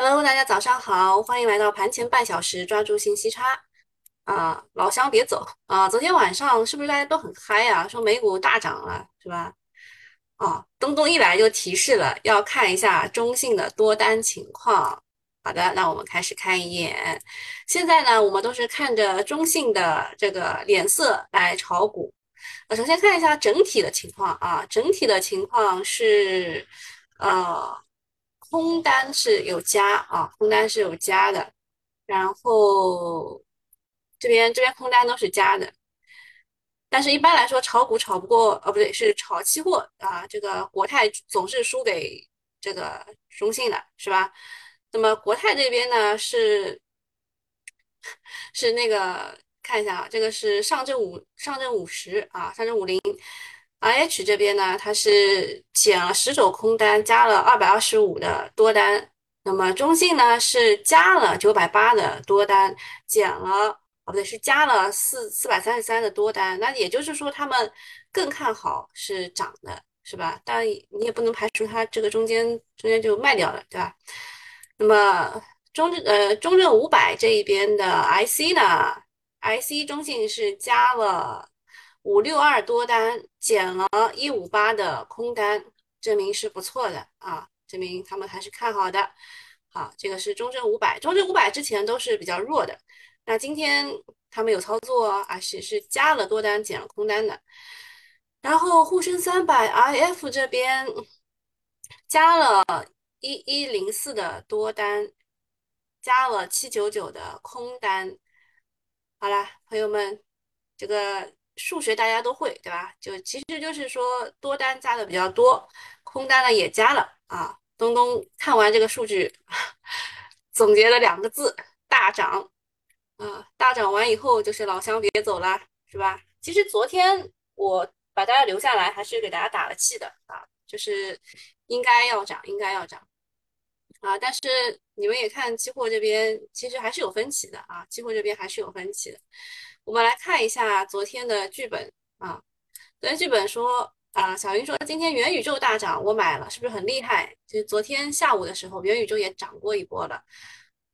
Hello，大家早上好，欢迎来到盘前半小时，抓住信息差啊，老乡别走啊！昨天晚上是不是大家都很嗨啊？说美股大涨了，是吧？啊，东东一来就提示了，要看一下中性的多单情况。好的，那我们开始看一眼。现在呢，我们都是看着中性的这个脸色来炒股。那首先看一下整体的情况啊，整体的情况是呃。空单是有加啊，空单是有加的，然后这边这边空单都是加的，但是一般来说炒股炒不过，哦不对，是炒期货啊，这个国泰总是输给这个中信的，是吧？那么国泰这边呢是 是那个看一下啊，这个是上证五上证五十啊，上证五零。R H 这边呢，它是减了十手空单，加了二百二十五的多单。那么中信呢是加了九百八的多单，减了哦不对，是加了四四百三十三的多单。那也就是说，他们更看好是涨的，是吧？但你也不能排除它这个中间中间就卖掉了，对吧？那么中证呃中证五百这一边的 I C 呢，I C 中信是加了。五六二多单减了一五八的空单，证明是不错的啊，证明他们还是看好的。好，这个是中证五百，中证五百之前都是比较弱的，那今天他们有操作啊，是是加了多单减了空单的。然后沪深三百 IF 这边加了一一零四的多单，加了七九九的空单。好啦，朋友们，这个。数学大家都会，对吧？就其实就是说多单加的比较多，空单呢也加了啊。东东看完这个数据，总结了两个字：大涨。啊，大涨完以后就是老乡别走了，是吧？其实昨天我把大家留下来，还是给大家打了气的啊，就是应该要涨，应该要涨啊。但是你们也看期货这边，其实还是有分歧的啊，期货这边还是有分歧的。我们来看一下昨天的剧本啊。昨天剧本说啊，小云说今天元宇宙大涨，我买了，是不是很厉害？就是昨天下午的时候，元宇宙也涨过一波了。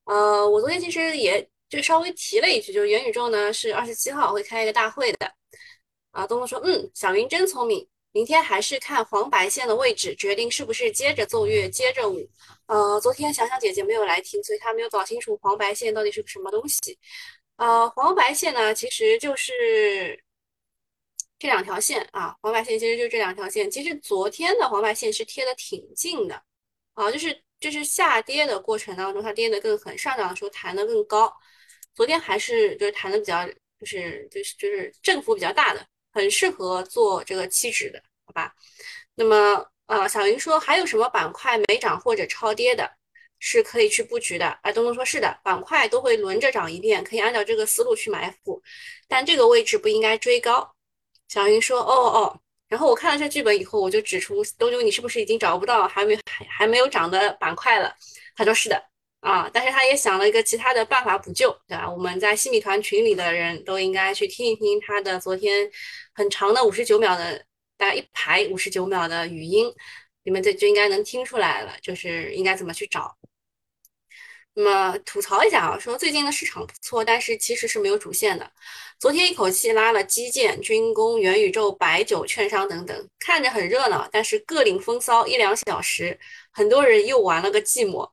呃，我昨天其实也就稍微提了一句，就是元宇宙呢是二十七号会开一个大会的。啊，东东说，嗯，小云真聪明，明天还是看黄白线的位置决定是不是接着奏乐，接着舞。呃，昨天想想姐姐没有来听，所以她没有搞清楚黄白线到底是个什么东西。呃，黄白线呢，其实就是这两条线啊。黄白线其实就是这两条线。其实昨天的黄白线是贴的挺近的啊，就是就是下跌的过程当中，它跌得更狠，上涨的时候弹得更高。昨天还是就是弹的比较，就是就是就是振幅比较大的，很适合做这个期指的，好吧？那么呃，小云说还有什么板块没涨或者超跌的？是可以去布局的，哎，东东说是的，板块都会轮着涨一遍，可以按照这个思路去埋伏，但这个位置不应该追高。小云说，哦哦，然后我看了这剧本以后，我就指出东东，你是不是已经找不到还没还还没有涨的板块了？他说是的，啊，但是他也想了一个其他的办法补救，对吧？我们在新米团群里的人都应该去听一听他的昨天很长的五十九秒的，大概一排五十九秒的语音，你们这就应该能听出来了，就是应该怎么去找。那么吐槽一下啊，说最近的市场不错，但是其实是没有主线的。昨天一口气拉了基建、军工、元宇宙、白酒、券商等等，看着很热闹，但是各领风骚一两小时，很多人又玩了个寂寞。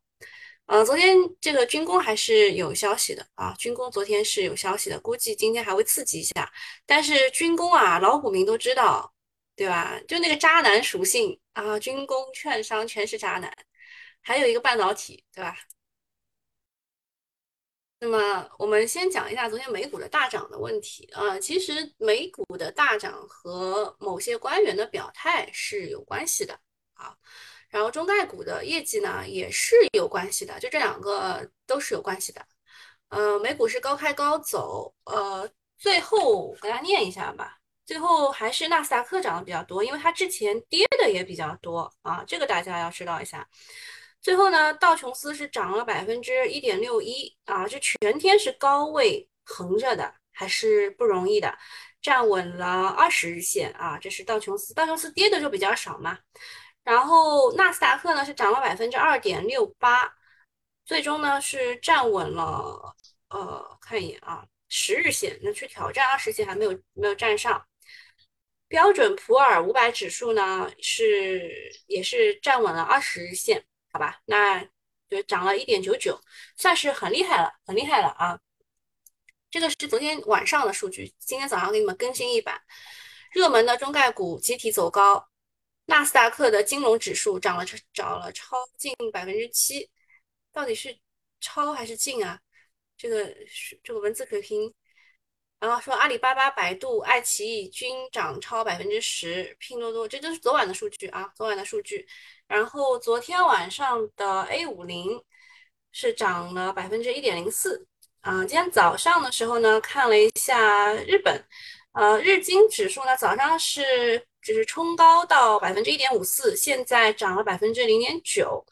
呃，昨天这个军工还是有消息的啊，军工昨天是有消息的，估计今天还会刺激一下。但是军工啊，老股民都知道，对吧？就那个渣男属性啊，军工、券商全是渣男，还有一个半导体，对吧？那么我们先讲一下昨天美股的大涨的问题啊，其实美股的大涨和某些官员的表态是有关系的啊，然后中概股的业绩呢也是有关系的，就这两个都是有关系的。呃，美股是高开高走，呃，最后给大家念一下吧，最后还是纳斯达克涨的比较多，因为它之前跌的也比较多啊，这个大家要知道一下。最后呢，道琼斯是涨了百分之一点六一啊，这全天是高位横着的，还是不容易的，站稳了二十日线啊。这是道琼斯，道琼斯跌的就比较少嘛。然后纳斯达克呢是涨了百分之二点六八，最终呢是站稳了，呃，看一眼啊，十日线，那去挑战二十线还没有没有站上。标准普尔五百指数呢是也是站稳了二十日线，好吧，那就涨了一点九九，算是很厉害了，很厉害了啊。这个是昨天晚上的数据，今天早上给你们更新一版。热门的中概股集体走高，纳斯达克的金融指数涨了，涨了超近百分之七，到底是超还是近啊？这个是这个文字可拼。然后说阿里巴巴、百度、爱奇艺均涨超百分之十，拼多多这都是昨晚的数据啊，昨晚的数据。然后昨天晚上的 A 五零是涨了百分之一点零四。啊，今天早上的时候呢，看了一下日本，呃，日经指数呢早上是只是冲高到百分之一点五四，现在涨了百分之零点九，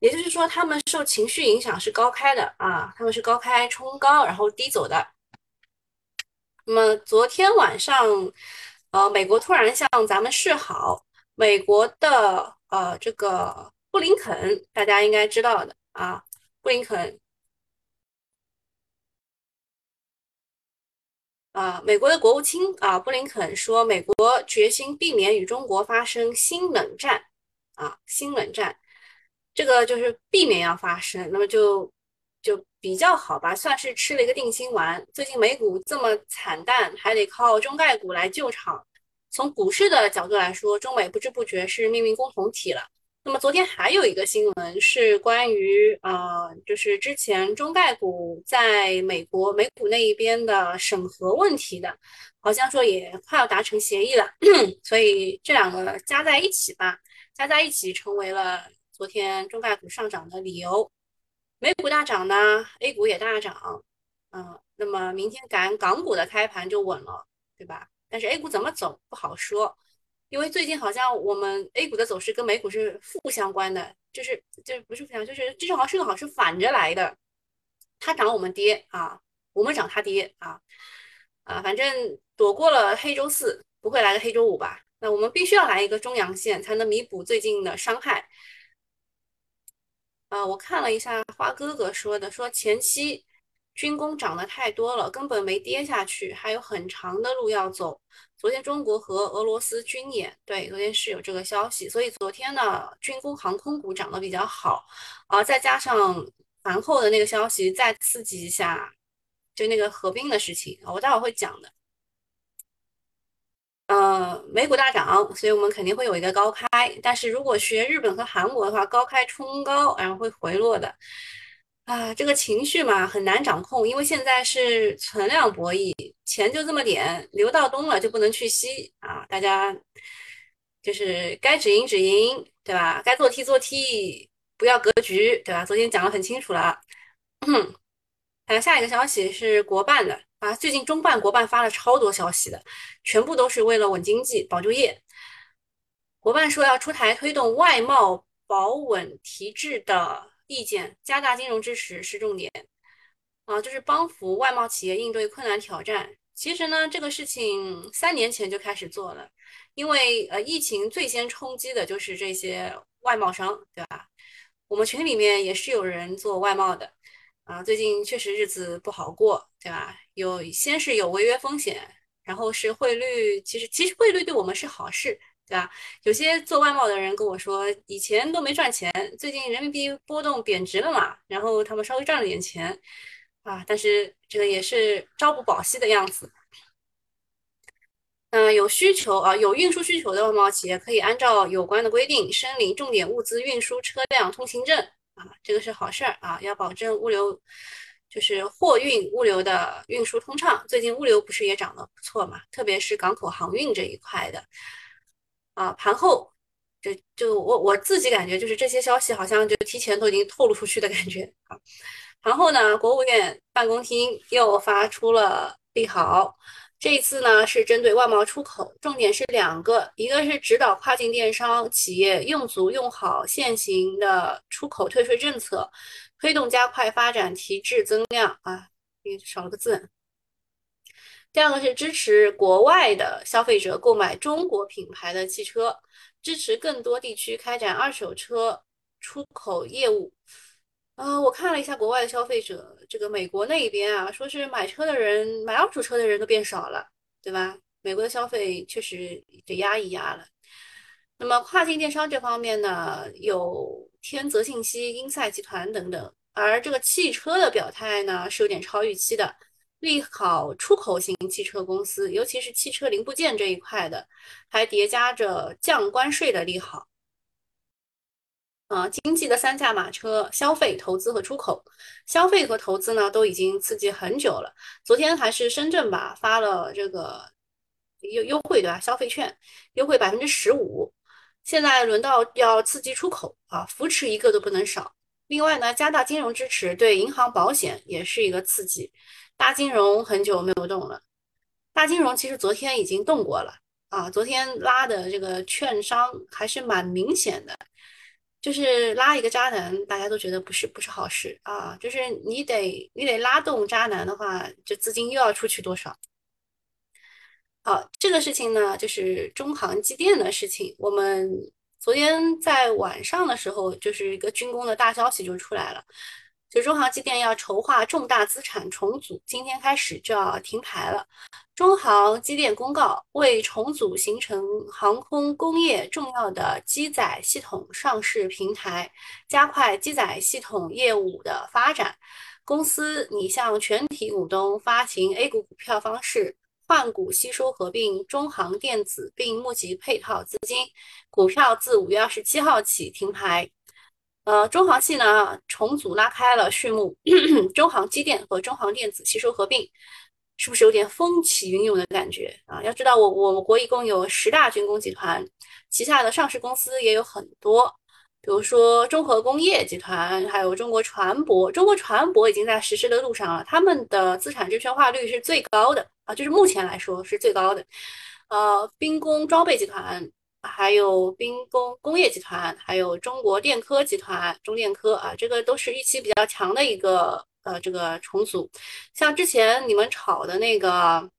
也就是说，他们受情绪影响是高开的啊，他们是高开冲高，然后低走的。那么昨天晚上，呃，美国突然向咱们示好，美国的呃这个布林肯，大家应该知道的啊，布林肯。啊，美国的国务卿啊，布林肯说，美国决心避免与中国发生新冷战啊，新冷战，这个就是避免要发生，那么就就比较好吧，算是吃了一个定心丸。最近美股这么惨淡，还得靠中概股来救场。从股市的角度来说，中美不知不觉是命运共同体了。那么昨天还有一个新闻是关于呃，就是之前中概股在美国美股那一边的审核问题的，好像说也快要达成协议了，所以这两个加在一起吧，加在一起成为了昨天中概股上涨的理由。美股大涨呢，A 股也大涨，嗯，那么明天赶港股的开盘就稳了，对吧？但是 A 股怎么走不好说。因为最近好像我们 A 股的走势跟美股是负相关的，就是就是不是负相，就是这正好是个好是反着来的，它涨我们跌啊，我们涨它跌啊，啊，反正躲过了黑周四，不会来个黑周五吧？那我们必须要来一个中阳线，才能弥补最近的伤害。啊，我看了一下花哥哥说的，说前期。军工涨得太多了，根本没跌下去，还有很长的路要走。昨天中国和俄罗斯军演，对，昨天是有这个消息，所以昨天呢，军工航空股涨得比较好，啊，再加上盘后的那个消息再刺激一下，就那个合并的事情，我待会儿会讲的。呃，美股大涨，所以我们肯定会有一个高开，但是如果学日本和韩国的话，高开冲高，然后会回落的。啊，这个情绪嘛很难掌控，因为现在是存量博弈，钱就这么点，流到东了就不能去西啊！大家就是该止盈止盈，对吧？该做 T 做 T，不要格局，对吧？昨天讲的很清楚了。还有下一个消息是国办的啊，最近中办国办发了超多消息的，全部都是为了稳经济、保就业。国办说要出台推动外贸保稳提质的。意见加大金融支持是重点啊，就是帮扶外贸企业应对困难挑战。其实呢，这个事情三年前就开始做了，因为呃，疫情最先冲击的就是这些外贸商，对吧？我们群里面也是有人做外贸的啊，最近确实日子不好过，对吧？有先是有违约风险，然后是汇率，其实其实汇率对我们是好事。对吧？有些做外贸的人跟我说，以前都没赚钱，最近人民币波动贬值了嘛，然后他们稍微赚了点钱啊，但是这个也是朝不保夕的样子。嗯，有需求啊，有运输需求的外贸企业可以按照有关的规定申领重点物资运输车辆通行证啊，这个是好事儿啊，要保证物流就是货运物流的运输通畅。最近物流不是也涨得不错嘛，特别是港口航运这一块的。啊，盘后就就我我自己感觉就是这些消息好像就提前都已经透露出去的感觉啊。盘后呢，国务院办公厅又发出了利好，这一次呢是针对外贸出口，重点是两个，一个是指导跨境电商企业用足用好现行的出口退税政策，推动加快发展提质增量啊，少了个字。第二个是支持国外的消费者购买中国品牌的汽车，支持更多地区开展二手车出口业务。呃，我看了一下国外的消费者，这个美国那一边啊，说是买车的人、买二手车的人都变少了，对吧？美国的消费确实得压一压了。那么跨境电商这方面呢，有天泽信息、英赛集团等等，而这个汽车的表态呢，是有点超预期的，利好出口型汽车公司，尤其是汽车零部件这一块的，还叠加着降关税的利好。啊，经济的三驾马车：消费、投资和出口。消费和投资呢，都已经刺激很久了。昨天还是深圳吧，发了这个优优惠，对吧？消费券优惠百分之十五。现在轮到要刺激出口啊，扶持一个都不能少。另外呢，加大金融支持，对银行、保险也是一个刺激。大金融很久没有动了，大金融其实昨天已经动过了啊，昨天拉的这个券商还是蛮明显的。就是拉一个渣男，大家都觉得不是不是好事啊。就是你得你得拉动渣男的话，就资金又要出去多少？好，这个事情呢，就是中航机电的事情。我们昨天在晚上的时候，就是一个军工的大消息就出来了，就中航机电要筹划重大资产重组，今天开始就要停牌了。中航机电公告，为重组形成航空工业重要的机载系统上市平台，加快机载系统业务的发展，公司拟向全体股东发行 A 股股票方式换股吸收合并中航电子，并募集配套资金。股票自五月二十七号起停牌。呃，中航系呢重组拉开了序幕，中航机电和中航电子吸收合并。是不是有点风起云涌的感觉啊？要知道，我我国一共有十大军工集团，旗下的上市公司也有很多，比如说中核工业集团，还有中国船舶。中国船舶已经在实施的路上了，他们的资产证券化率是最高的啊，就是目前来说是最高的。呃，兵工装备集团，还有兵工工业集团，还有中国电科集团、中电科啊，这个都是预期比较强的一个。呃，这个重组，像之前你们炒的那个，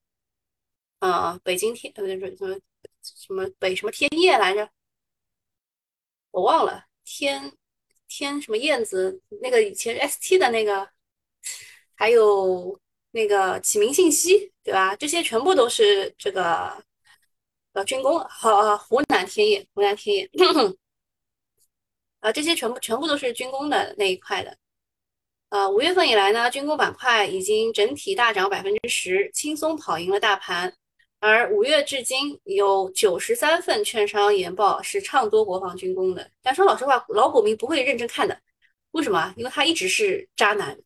呃，北京天，呃，什么什么北什么天业来着？我忘了，天天什么燕子，那个以前 ST 的那个，还有那个启明信息，对吧？这些全部都是这个呃军工，好，湖南天业，湖南天业，啊，这些全部全部都是军工的那一块的。呃，五月份以来呢，军工板块已经整体大涨百分之十，轻松跑赢了大盘。而五月至今，有九十三份券商研报是唱多国防军工的。但说老实话，老股民不会认真看的。为什么？因为他一直是渣男，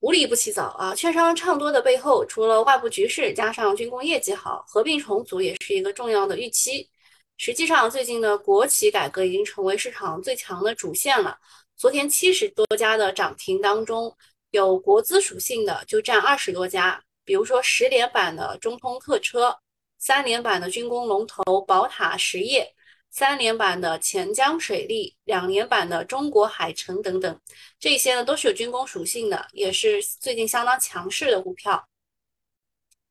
无利不起早啊！券商唱多的背后，除了外部局势，加上军工业绩好，合并重组也是一个重要的预期。实际上，最近的国企改革已经成为市场最强的主线了。昨天七十多家的涨停当中，有国资属性的就占二十多家，比如说十连板的中通客车，三连板的军工龙头宝塔实业，三连板的钱江水利，两连板的中国海城等等，这些呢都是有军工属性的，也是最近相当强势的股票。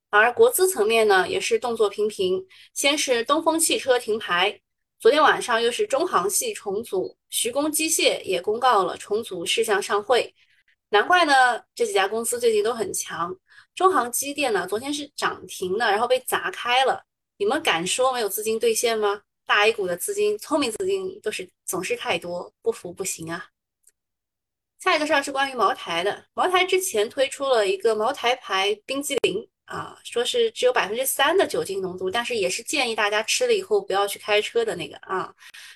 而国资层面呢，也是动作频频，先是东风汽车停牌。昨天晚上又是中航系重组，徐工机械也公告了重组事项上会，难怪呢，这几家公司最近都很强。中航机电呢，昨天是涨停的，然后被砸开了。你们敢说没有资金兑现吗？大 A 股的资金，聪明资金都是总是太多，不服不行啊。下一个事儿是关于茅台的，茅台之前推出了一个茅台牌冰激凌。啊，说是只有百分之三的酒精浓度，但是也是建议大家吃了以后不要去开车的那个啊。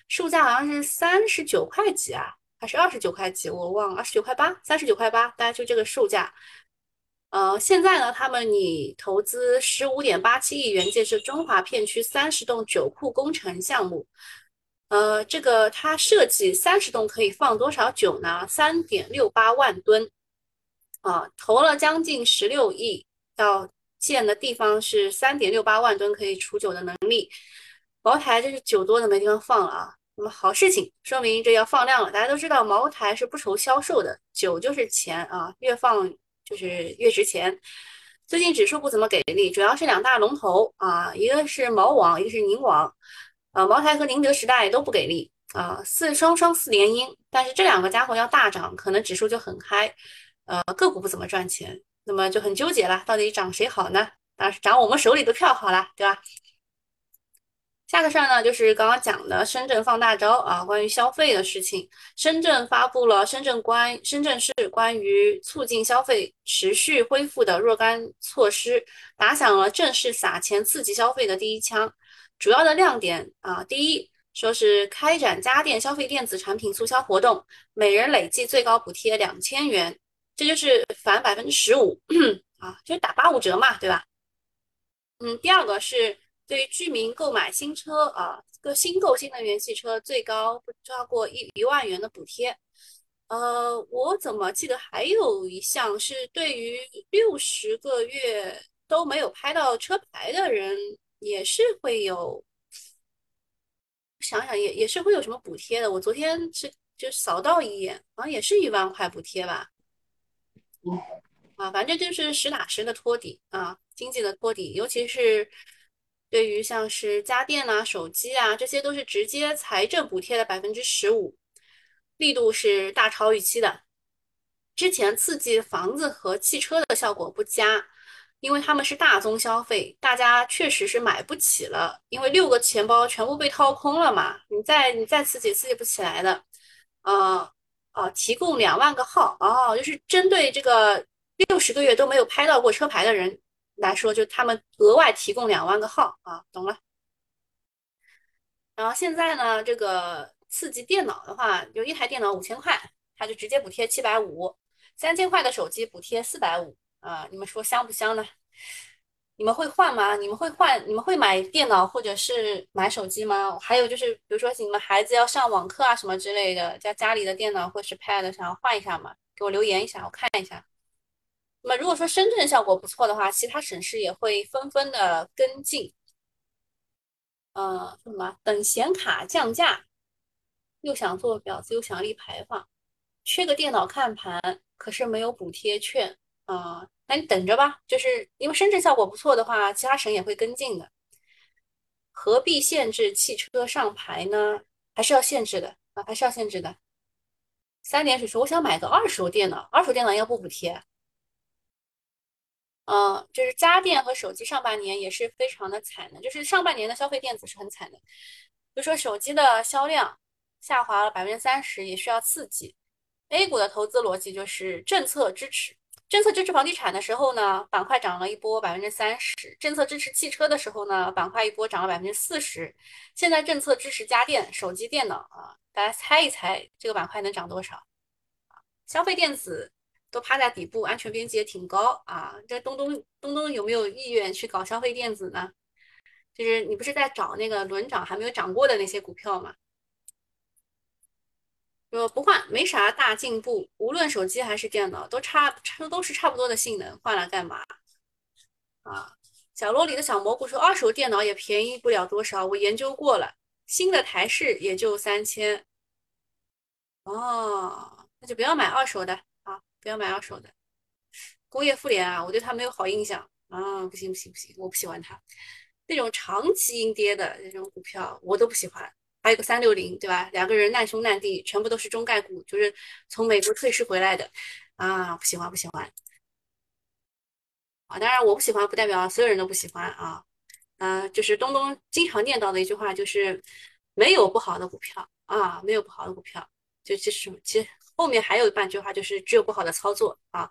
售价好像是三十九块几啊，还是二十九块几？我忘了，二十九块八，三十九块八，大家就这个售价。呃，现在呢，他们拟投资十五点八七亿元建设中华片区三十栋酒库工程项目。呃，这个它设计三十栋可以放多少酒呢？三点六八万吨。啊，投了将近十六亿，要。建的地方是三点六八万吨可以储酒的能力，茅台这是酒多的没地方放了啊。那么好事情，说明这要放量了。大家都知道茅台是不愁销售的，酒就是钱啊，越放就是越值钱。最近指数不怎么给力，主要是两大龙头啊，一个是茅王，一个是宁王，呃，茅台和宁德时代都不给力。啊，四双双四连阴，但是这两个家伙要大涨，可能指数就很嗨，呃，个股不怎么赚钱，那么就很纠结了，到底涨谁好呢？当然是涨我们手里的票好了，对吧？下个事儿呢，就是刚刚讲的深圳放大招啊，关于消费的事情。深圳发布了深圳关深圳市关于促进消费持续恢复的若干措施，打响了正式撒钱刺激消费的第一枪。主要的亮点啊，第一，说是开展家电消费电子产品促销活动，每人累计最高补贴两千元，这就是返百分之十五啊，就是打八五折嘛，对吧？嗯，第二个是。对于居民购买新车啊，个新购新能源汽车最高不超过一一万元的补贴。呃，我怎么记得还有一项是对于六十个月都没有拍到车牌的人，也是会有，想想也也是会有什么补贴的。我昨天是就扫到一眼，好像也是一万块补贴吧。啊，反正就是实打实的托底啊，经济的托底，尤其是。对于像是家电呐、手机啊，这些都是直接财政补贴的百分之十五，力度是大超预期的。之前刺激房子和汽车的效果不佳，因为他们是大宗消费，大家确实是买不起了，因为六个钱包全部被掏空了嘛，你再你再刺激刺激不起来的。呃呃，提供两万个号哦，就是针对这个六十个月都没有拍到过车牌的人。来说，就他们额外提供两万个号啊，懂了。然后现在呢，这个刺激电脑的话，就一台电脑五千块，他就直接补贴七百五；三千块的手机补贴四百五啊。你们说香不香呢？你们会换吗？你们会换？你们会买电脑或者是买手机吗？还有就是，比如说你们孩子要上网课啊什么之类的，家家里的电脑或者是 Pad 想要换一下吗？给我留言一下，我看一下。那么如果说深圳效果不错的话，其他省市也会纷纷的跟进。呃，什么等显卡降价，又想做婊子又想立牌坊，缺个电脑看盘，可是没有补贴券啊，那你等着吧。就是因为深圳效果不错的话，其他省也会跟进的。何必限制汽车上牌呢？还是要限制的啊，还是要限制的。三点水说，我想买个二手电脑，二手电脑要不补贴？嗯，就是家电和手机上半年也是非常的惨的，就是上半年的消费电子是很惨的。比如说手机的销量下滑了百分之三十，也需要刺激。A 股的投资逻辑就是政策支持，政策支持房地产的时候呢，板块涨了一波百分之三十；政策支持汽车的时候呢，板块一波涨了百分之四十。现在政策支持家电、手机、电脑啊，大家猜一猜这个板块能涨多少？消费电子。都趴在底部，安全边际也挺高啊！这东东东东有没有意愿去搞消费电子呢？就是你不是在找那个轮涨还没有涨过的那些股票吗？说不换没啥大进步，无论手机还是电脑都差差都是差不多的性能，换了干嘛？啊，角落里的小蘑菇说二手电脑也便宜不了多少，我研究过了，新的台式也就三千。哦，那就不要买二手的。不要买二手的，工业妇联啊，我对它没有好印象啊，不行不行不行，我不喜欢它那种长期阴跌的那种股票，我都不喜欢。还有个三六零，对吧？两个人难兄难弟，全部都是中概股，就是从美国退市回来的啊，不喜欢不喜欢啊。当然我不喜欢，不代表所有人都不喜欢啊。嗯，就是东东经常念叨的一句话，就是没有不好的股票啊，没有不好的股票，就其实其实。后面还有半句话，就是只有不好的操作啊，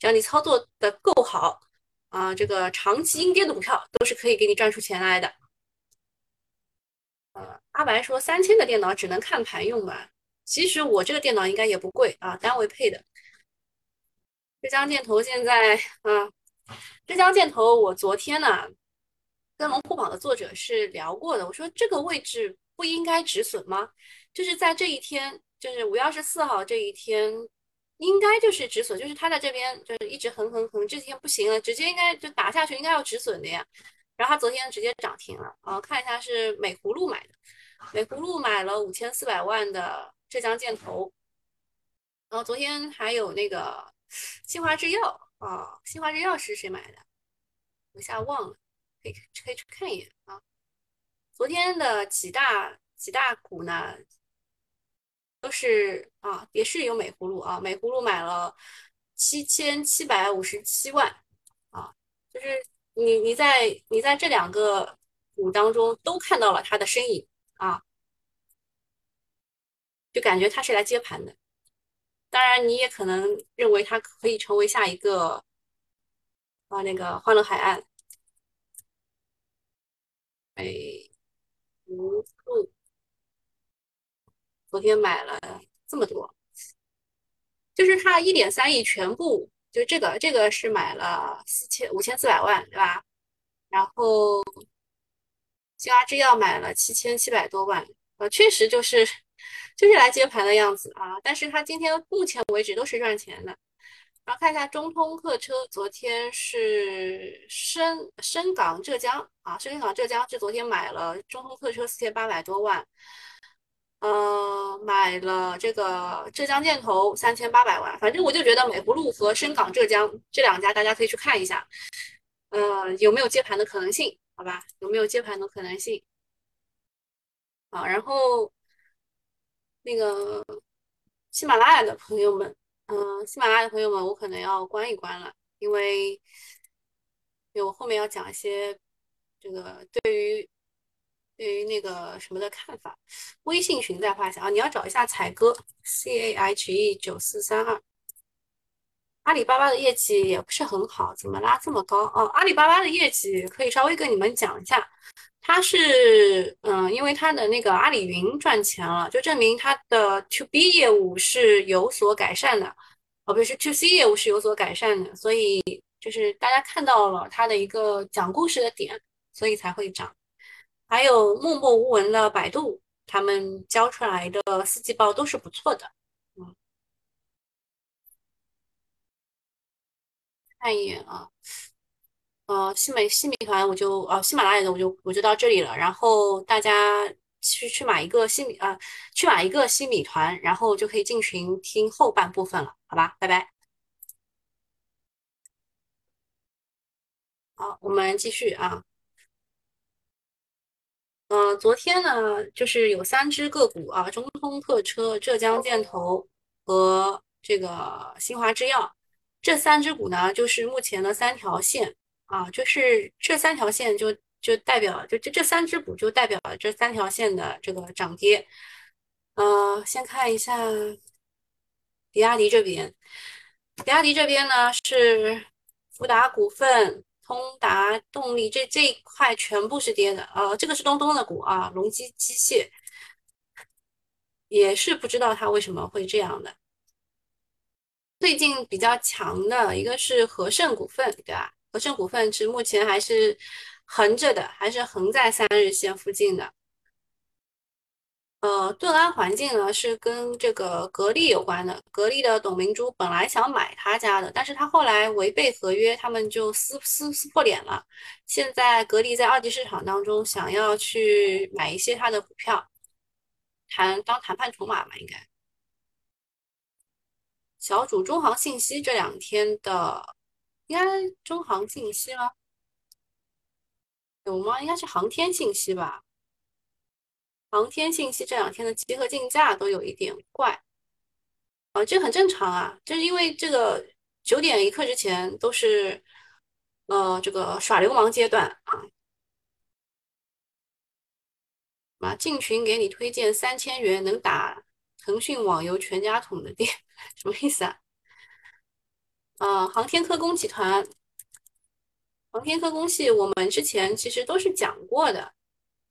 只要你操作的够好啊，这个长期阴跌的股票都是可以给你赚出钱来的。呃，阿白说三千的电脑只能看盘用吧？其实我这个电脑应该也不贵啊，单位配的。浙江建投现在啊，浙江建投，我昨天呢跟龙虎榜的作者是聊过的，我说这个位置不应该止损吗？就是在这一天。就是五月二十四号这一天，应该就是止损，就是他在这边就是一直横横横，这几天不行了，直接应该就打下去，应该要止损的呀。然后他昨天直接涨停了啊，看一下是美葫芦买的，美葫芦买了五千四百万的浙江建投，然后昨天还有那个新华制药啊，新华制药是谁买的？我一下忘了，可以可以去看一眼啊。昨天的几大几大股呢？都是啊，也是有美葫芦啊，美葫芦买了七千七百五十七万啊，就是你你在你在这两个股当中都看到了它的身影啊，就感觉它是来接盘的。当然，你也可能认为它可以成为下一个啊那个欢乐海岸。美葫芦昨天买了这么多。就是他一点三亿全部，就这个这个是买了四千五千四百万，对吧？然后新华制药买了七千七百多万，呃，确实就是就是来接盘的样子啊。但是他今天目前为止都是赚钱的。然后看一下中通客车，昨天是深深港浙江啊，深港浙江是昨天买了中通客车四千八百多万。呃，买了这个浙江建投三千八百万，反正我就觉得美葫芦和深港浙江这两家，大家可以去看一下，呃，有没有接盘的可能性？好吧，有没有接盘的可能性？啊，然后那个喜马拉雅的朋友们，嗯，喜马拉雅的朋友们，我可能要关一关了，因为因为我后面要讲一些这个对于。对于那个什么的看法，微信群在画下啊，你要找一下彩哥 C A H E 九四三二。阿里巴巴的业绩也不是很好，怎么拉这么高哦？阿里巴巴的业绩可以稍微跟你们讲一下，它是嗯，因为它的那个阿里云赚钱了，就证明它的 To B 业务是有所改善的，哦，不是 To C 业务是有所改善的，所以就是大家看到了它的一个讲故事的点，所以才会涨。还有默默无闻的百度，他们交出来的四季报都是不错的。嗯，看一眼啊，呃，西美西米团我就呃喜马拉雅的我就我就到这里了。然后大家去去买一个西米啊，去买一个西米团，然后就可以进群听后半部分了，好吧？拜拜。好，我们继续啊。呃，昨天呢，就是有三只个股啊，中通客车、浙江建投和这个新华制药，这三只股呢，就是目前的三条线啊，就是这三条线就就代表，就这这三只股就代表了这三条线的这个涨跌。呃，先看一下比亚迪这边，比亚迪这边呢是福达股份。通达动力这这一块全部是跌的，呃，这个是东东的股啊，隆基机械也是不知道它为什么会这样的。最近比较强的一个是和盛股份，对吧？和盛股份是目前还是横着的，还是横在三日线附近的。呃，盾安环境呢是跟这个格力有关的。格力的董明珠本来想买他家的，但是他后来违背合约，他们就撕撕撕破脸了。现在格力在二级市场当中想要去买一些他的股票，谈当谈判筹码嘛，应该。小主中航信息这两天的，应该中航信息吗？有吗？应该是航天信息吧。航天信息这两天的集合竞价都有一点怪，啊，这很正常啊，就是因为这个九点一刻之前都是，呃，这个耍流氓阶段啊，啊，进群给你推荐三千元能打腾讯网游全家桶的店，什么意思啊？啊，航天科工集团，航天科工系我们之前其实都是讲过的。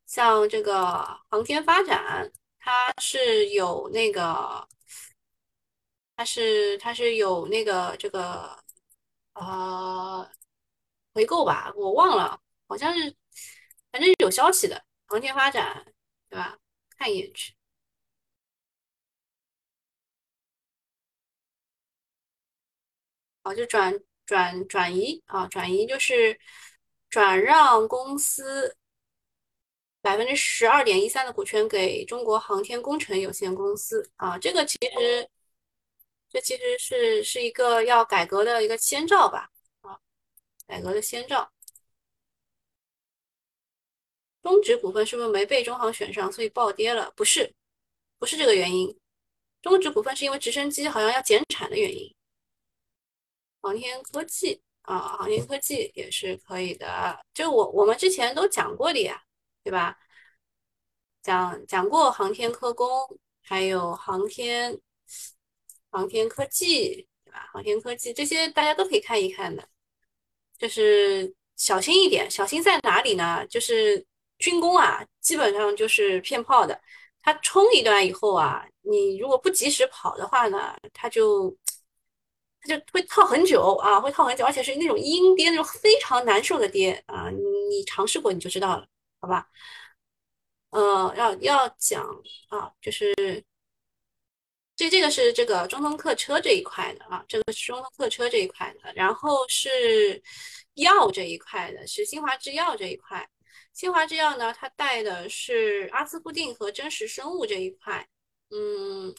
像这个航天发展，它是有那个，它是它是有那个这个呃回购吧，我忘了，好像是，反正有消息的航天发展，对吧？看一眼去，哦，就转转转移啊，转移就是转让公司。百分之十二点一三的股权给中国航天工程有限公司啊，这个其实，这其实是是一个要改革的一个先兆吧啊，改革的先兆。中植股份是不是没被中航选上，所以暴跌了？不是，不是这个原因。中植股份是因为直升机好像要减产的原因。航天科技啊，航天科技也是可以的，就我我们之前都讲过的呀，对吧？讲讲过航天科工，还有航天航天科技，对吧？航天科技这些大家都可以看一看的，就是小心一点，小心在哪里呢？就是军工啊，基本上就是骗炮的，它冲一段以后啊，你如果不及时跑的话呢，它就它。就会套很久啊，会套很久，而且是那种阴跌，那种非常难受的跌啊。你尝试过你就知道了，好吧？呃，要要讲啊，就是这这个是这个中通客车这一块的啊，这个是中通客车这一块的，然后是药这一块的，是新华制药这一块。新华制药呢，它带的是阿斯固定和真实生物这一块，嗯。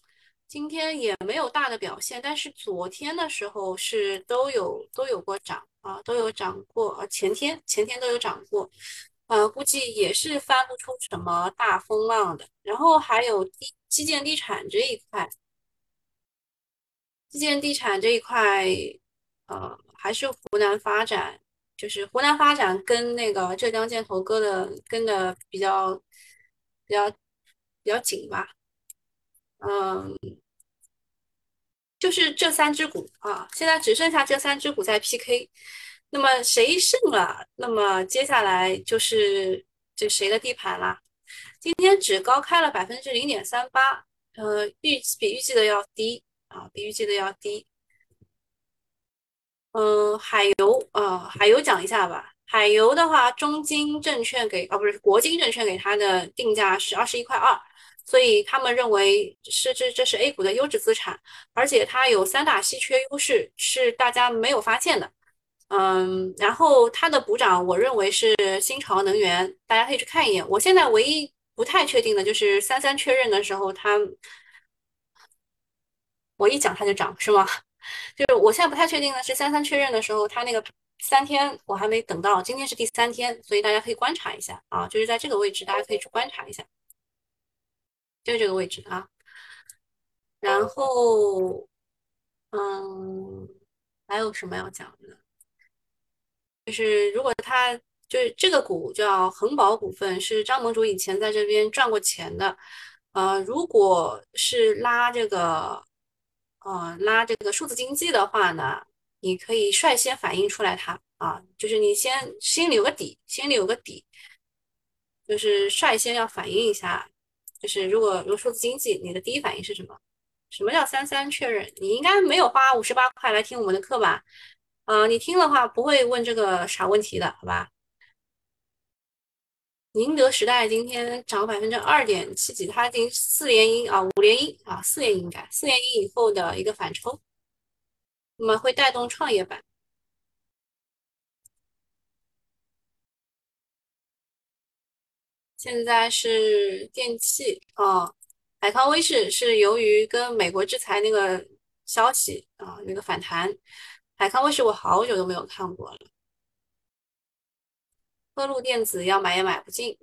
今天也没有大的表现，但是昨天的时候是都有都有过涨啊，都有涨过啊，前天前天都有涨过，呃，估计也是翻不出什么大风浪的。然后还有地基建地产这一块，基建地产这一块，呃，还是湖南发展，就是湖南发展跟那个浙江建投割的跟的比较比较比较紧吧。嗯，就是这三只股啊，现在只剩下这三只股在 PK。那么谁胜了？那么接下来就是这谁的地盘啦？今天只高开了百分之零点三八，呃，预比预计的要低啊，比预计的要低。嗯，海油啊，海油讲一下吧。海油的话，中金证券给啊不是国金证券给它的定价是二十一块二。所以他们认为是这这是 A 股的优质资产，而且它有三大稀缺优势，是大家没有发现的。嗯，然后它的补涨，我认为是新潮能源，大家可以去看一眼。我现在唯一不太确定的就是三三确认的时候，它我一讲它就涨是吗？就是我现在不太确定的是三三确认的时候，它那个三天我还没等到，今天是第三天，所以大家可以观察一下啊，就是在这个位置，大家可以去观察一下。就这个位置啊，然后，嗯，还有什么要讲的？就是如果他就是这个股叫恒宝股份，是张盟主以前在这边赚过钱的。呃，如果是拉这个，呃，拉这个数字经济的话呢，你可以率先反映出来它啊，就是你先心里有个底，心里有个底，就是率先要反映一下。就是如果如果数字经济，你的第一反应是什么？什么叫三三确认？你应该没有花五十八块来听我们的课吧？呃，你听的话不会问这个啥问题的，好吧？宁德时代今天涨百分之二点七几，它已经四连阴啊，五连阴啊，四连阴该四连阴以后的一个反抽，那么会带动创业板。现在是电器啊，海康威视是由于跟美国制裁那个消息啊，那个反弹。海康威视我好久都没有看过了。科陆电子要买也买不进。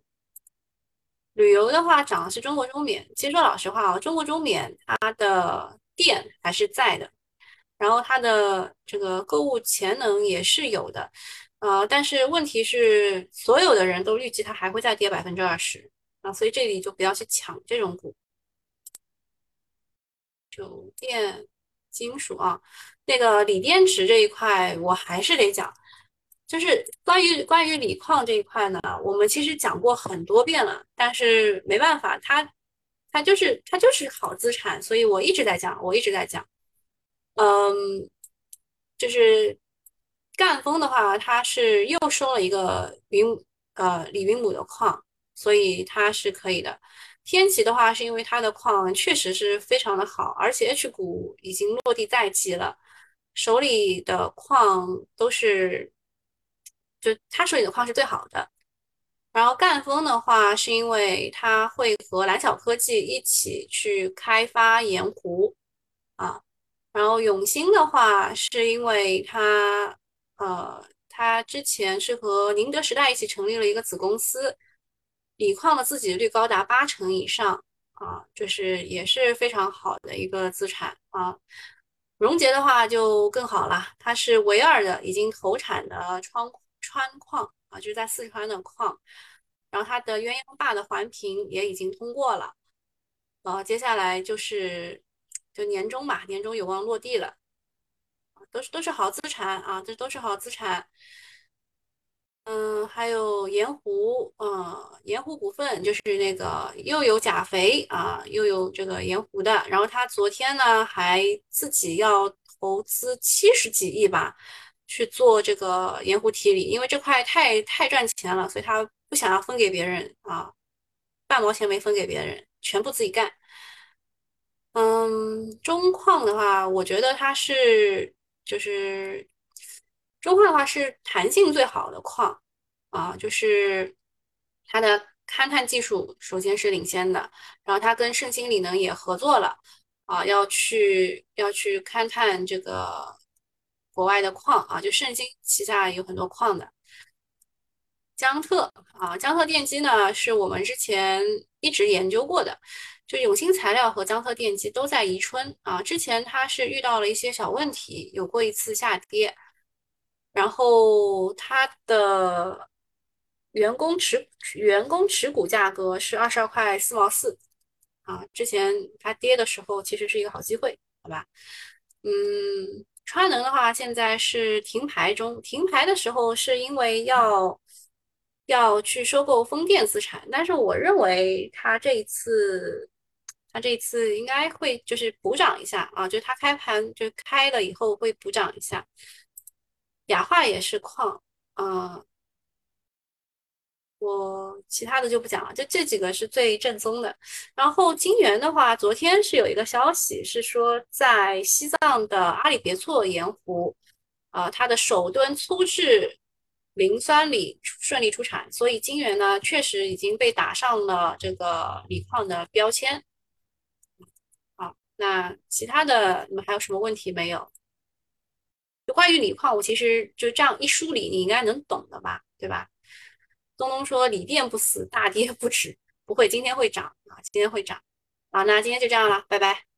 旅游的话涨的是中国中免。其实说老实话啊，中国中免它的店还是在的，然后它的这个购物潜能也是有的。呃，但是问题是，所有的人都预计它还会再跌百分之二十啊，所以这里就不要去抢这种股。酒店、金属啊，那个锂电池这一块，我还是得讲，就是关于关于锂矿这一块呢，我们其实讲过很多遍了，但是没办法，它它就是它就是好资产，所以我一直在讲，我一直在讲，嗯，就是。赣锋的话，它是又收了一个云呃锂云母的矿，所以它是可以的。天齐的话，是因为它的矿确实是非常的好，而且 H 股已经落地在即了，手里的矿都是，就他手里的矿是最好的。然后赣锋的话，是因为它会和蓝巧科技一起去开发盐湖啊。然后永兴的话，是因为它。呃，他之前是和宁德时代一起成立了一个子公司，锂矿的自给率高达八成以上啊，就是也是非常好的一个资产啊。荣捷的话就更好了，它是唯二的已经投产的川川矿啊，就是在四川的矿，然后它的鸳鸯坝的环评也已经通过了，呃，接下来就是就年终嘛，年终有望落地了，都是都是好资产啊，这都是好资产。嗯，还有盐湖，呃，盐湖股份就是那个又有钾肥啊，又有这个盐湖的。然后他昨天呢还自己要投资七十几亿吧，去做这个盐湖提锂，因为这块太太赚钱了，所以他不想要分给别人啊，半毛钱没分给别人，全部自己干。嗯，中矿的话，我觉得它是就是中矿的话是弹性最好的矿。啊，就是它的勘探技术首先是领先的，然后它跟盛兴锂能也合作了，啊，要去要去勘探这个国外的矿啊，就盛兴旗下有很多矿的。江特啊，江特电机呢是我们之前一直研究过的，就永兴材料和江特电机都在宜春啊，之前它是遇到了一些小问题，有过一次下跌，然后它的。员工持员工持股价格是二十二块四毛四啊，之前它跌的时候其实是一个好机会，好吧？嗯，川能的话现在是停牌中，停牌的时候是因为要要去收购风电资产，但是我认为它这一次它这一次应该会就是补涨一下啊，就它开盘就开了以后会补涨一下。雅化也是矿啊。我其他的就不讲了，就这几个是最正宗的。然后金源的话，昨天是有一个消息是说，在西藏的阿里别措盐湖，啊，它的首吨粗制磷酸锂顺利出产，所以金源呢确实已经被打上了这个锂矿的标签。好，那其他的你们还有什么问题没有？就关于锂矿，我其实就这样一梳理，你应该能懂的吧？对吧？东东说锂电不死，大跌不止，不会，今天会涨啊，今天会涨。好，那今天就这样了，拜拜。